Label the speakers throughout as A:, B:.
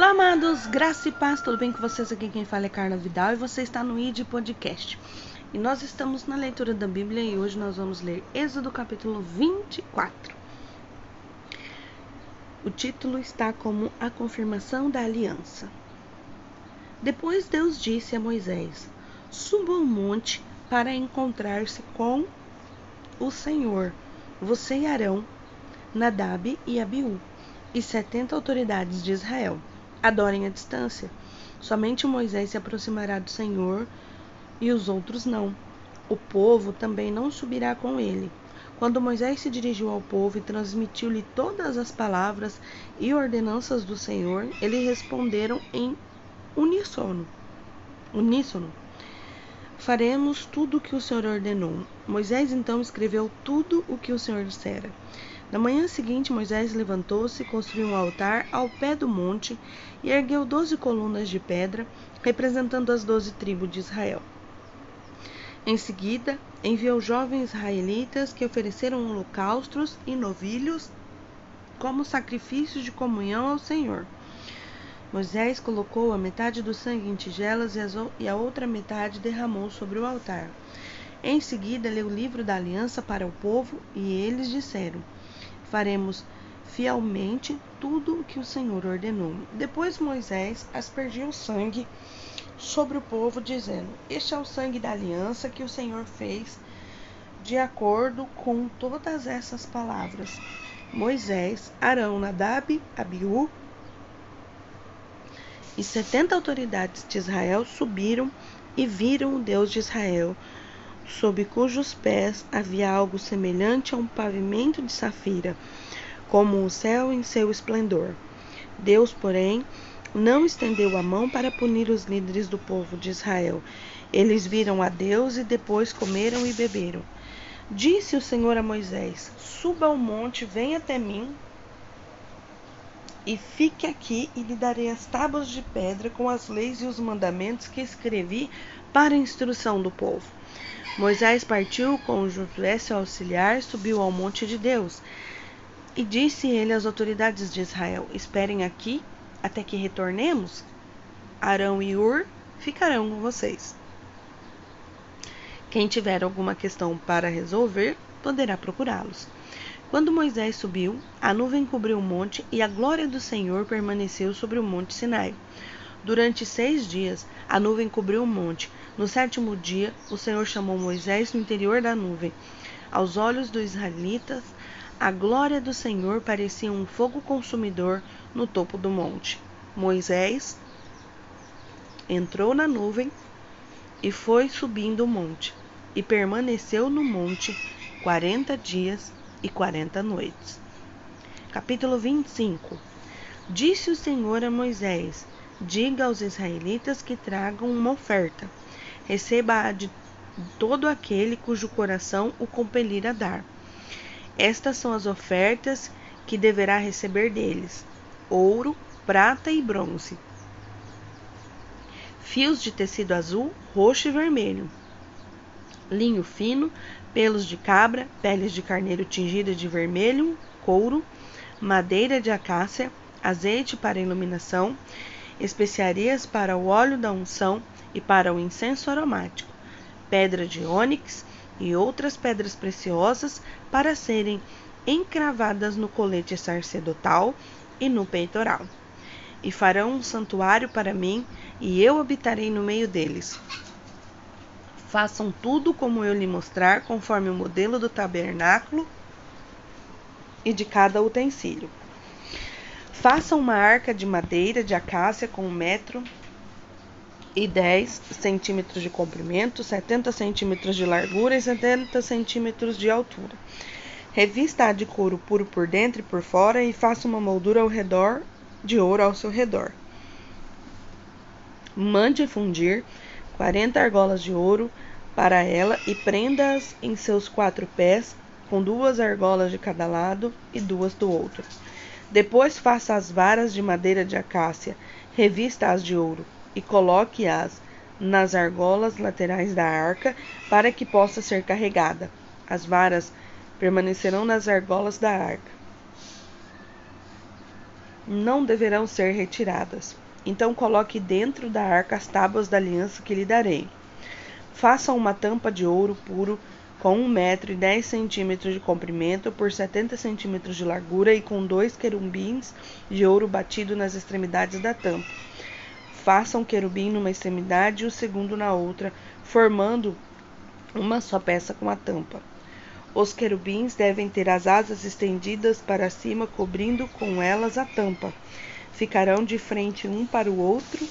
A: Olá, amados, graça e paz, tudo bem com vocês? Aqui quem fala é Carla Vidal e você está no ID Podcast. E nós estamos na leitura da Bíblia e hoje nós vamos ler Êxodo capítulo 24. O título está como A Confirmação da Aliança. Depois Deus disse a Moisés: Suba ao monte para encontrar-se com o Senhor, você e Arão, Nadab e Abiú, e setenta autoridades de Israel adorem à distância. Somente Moisés se aproximará do Senhor e os outros não. O povo também não subirá com ele. Quando Moisés se dirigiu ao povo e transmitiu-lhe todas as palavras e ordenanças do Senhor, eles responderam em uníssono. Uníssono. Faremos tudo o que o Senhor ordenou. Moisés então escreveu tudo o que o Senhor dissera. Na manhã seguinte, Moisés levantou-se, construiu um altar ao pé do monte e ergueu doze colunas de pedra, representando as doze tribos de Israel. Em seguida, enviou jovens israelitas que ofereceram holocaustos e novilhos como sacrifícios de comunhão ao Senhor. Moisés colocou a metade do sangue em tigelas e a outra metade derramou sobre o altar. Em seguida, leu o livro da aliança para o povo e eles disseram: faremos fielmente tudo o que o Senhor ordenou. Depois Moisés aspergiu o sangue sobre o povo, dizendo: Este é o sangue da aliança que o Senhor fez de acordo com todas essas palavras. Moisés, Arão, Nadab, Abiú e setenta autoridades de Israel subiram e viram o Deus de Israel, sob cujos pés havia algo semelhante a um pavimento de safira, como o céu em seu esplendor. Deus, porém, não estendeu a mão para punir os líderes do povo de Israel. Eles viram a Deus e depois comeram e beberam. Disse o Senhor a Moisés: Suba ao monte, venha até mim e fique aqui, e lhe darei as tábuas de pedra com as leis e os mandamentos que escrevi para a instrução do povo. Moisés partiu com Josué, seu auxiliar, subiu ao monte de Deus. E disse ele às autoridades de Israel: Esperem aqui até que retornemos. Arão e Ur ficarão com vocês. Quem tiver alguma questão para resolver, poderá procurá-los. Quando Moisés subiu, a nuvem cobriu o monte e a glória do Senhor permaneceu sobre o monte Sinai. Durante seis dias, a nuvem cobriu o monte. No sétimo dia, o Senhor chamou Moisés no interior da nuvem. Aos olhos dos israelitas, a glória do Senhor parecia um fogo consumidor no topo do monte. Moisés entrou na nuvem e foi subindo o monte, e permaneceu no monte quarenta dias e quarenta noites. Capítulo 25 Disse o Senhor a Moisés: Diga aos israelitas que tragam uma oferta. Receba-a de todo aquele cujo coração o compelir a dar. Estas são as ofertas que deverá receber deles: ouro, prata e bronze, fios de tecido azul, roxo e vermelho, linho fino, pelos de cabra, peles de carneiro tingidas de vermelho, couro, madeira de acácia, azeite para iluminação, especiarias para o óleo da unção e para o incenso aromático, pedra de ônix e outras pedras preciosas para serem encravadas no colete sacerdotal e no peitoral. E farão um santuário para mim, e eu habitarei no meio deles. Façam tudo como eu lhe mostrar, conforme o modelo do tabernáculo e de cada utensílio. Façam uma arca de madeira de acácia com um metro e 10 centímetros de comprimento, 70 centímetros de largura e 70 centímetros de altura. Revista-a de couro puro por dentro e por fora e faça uma moldura ao redor de ouro ao seu redor. Mande fundir 40 argolas de ouro para ela e prenda-as em seus quatro pés, com duas argolas de cada lado e duas do outro. Depois faça as varas de madeira de acácia, revista-as de ouro e coloque-as nas argolas laterais da arca para que possa ser carregada. As varas permanecerão nas argolas da arca. não deverão ser retiradas. Então coloque dentro da arca as tábuas da aliança que lhe darei. Faça uma tampa de ouro puro com um metro e dez centímetros de comprimento por setenta centímetros de largura e com dois querubins de ouro batido nas extremidades da tampa. Faça um querubim numa extremidade e o segundo na outra, formando uma só peça com a tampa. Os querubins devem ter as asas estendidas para cima, cobrindo com elas a tampa. Ficarão de frente um para o outro.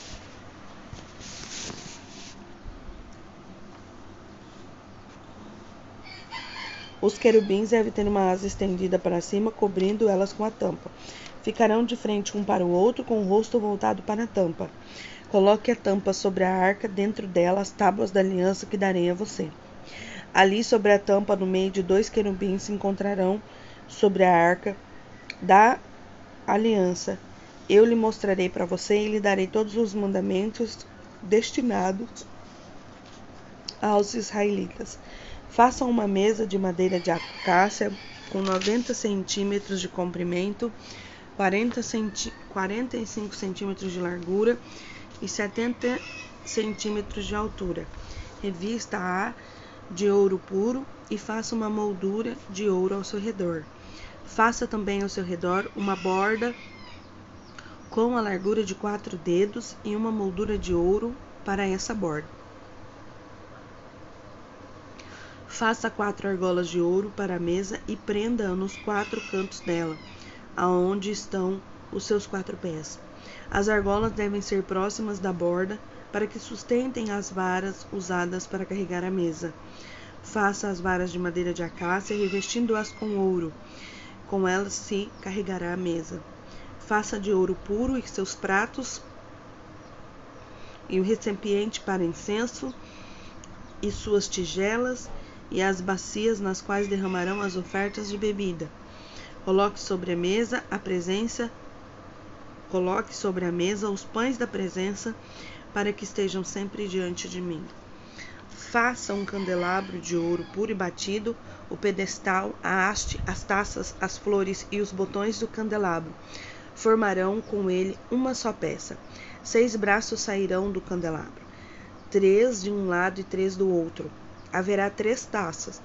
A: Os querubins devem ter uma asa estendida para cima, cobrindo elas com a tampa. Ficarão de frente um para o outro, com o rosto voltado para a tampa. Coloque a tampa sobre a arca, dentro dela as tábuas da aliança que darei a você. Ali sobre a tampa, no meio de dois querubins, se encontrarão sobre a arca da aliança. Eu lhe mostrarei para você e lhe darei todos os mandamentos destinados aos israelitas. Façam uma mesa de madeira de acácia com 90 centímetros de comprimento, 40 centi 45 centímetros de largura e 70 centímetros de altura. Revista a de ouro puro e faça uma moldura de ouro ao seu redor. Faça também ao seu redor uma borda com a largura de quatro dedos e uma moldura de ouro para essa borda. Faça quatro argolas de ouro para a mesa e prenda-a nos quatro cantos dela, aonde estão os seus quatro pés. As argolas devem ser próximas da borda para que sustentem as varas usadas para carregar a mesa. Faça as varas de madeira de acácia, revestindo-as com ouro. Com elas se carregará a mesa. Faça de ouro puro e seus pratos e o recipiente para incenso e suas tigelas e as bacias nas quais derramarão as ofertas de bebida. Coloque sobre a mesa a presença Coloque sobre a mesa os pães da presença para que estejam sempre diante de mim. Faça um candelabro de ouro puro e batido, o pedestal, a haste, as taças, as flores e os botões do candelabro. Formarão com ele uma só peça. Seis braços sairão do candelabro, três de um lado e três do outro. Haverá três taças,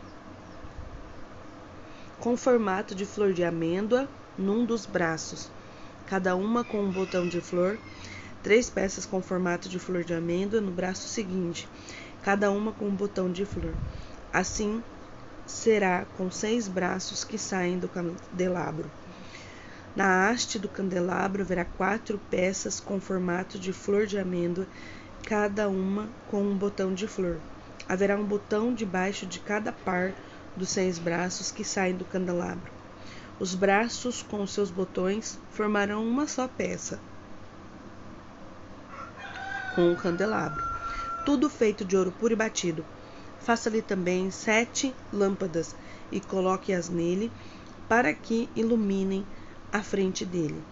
A: com formato de flor de amêndoa num dos braços, cada uma com um botão de flor três peças com formato de flor de amêndoa no braço seguinte, cada uma com um botão de flor. Assim será com seis braços que saem do candelabro. Na haste do candelabro haverá quatro peças com formato de flor de amêndoa, cada uma com um botão de flor. Haverá um botão debaixo de cada par dos seis braços que saem do candelabro. Os braços com seus botões formarão uma só peça com o candelabro, tudo feito de ouro puro e batido. Faça-lhe também sete lâmpadas e coloque-as nele, para que iluminem a frente dele.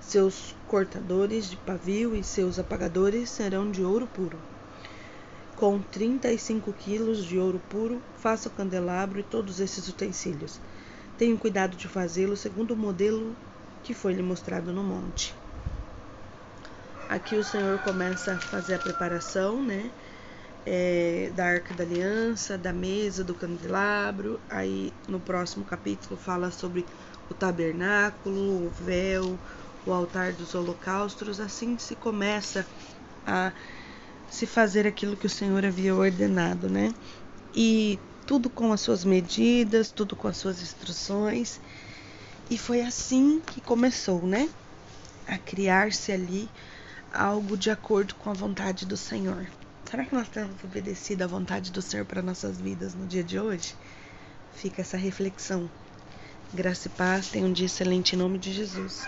A: Seus cortadores de pavio e seus apagadores serão de ouro puro. Com 35 quilos de ouro puro, faça o candelabro e todos esses utensílios. Tenha cuidado de fazê-lo segundo o modelo que foi lhe mostrado no monte. Aqui o Senhor começa a fazer a preparação, né? É, da arca da aliança, da mesa, do candelabro. Aí no próximo capítulo fala sobre o tabernáculo, o véu, o altar dos holocaustos. Assim se começa a se fazer aquilo que o Senhor havia ordenado, né? E tudo com as suas medidas, tudo com as suas instruções. E foi assim que começou, né? A criar-se ali algo de acordo com a vontade do Senhor. Será que nós temos obedecido à vontade do Senhor para nossas vidas no dia de hoje? Fica essa reflexão. Graça e paz, tenha um dia excelente em nome de Jesus.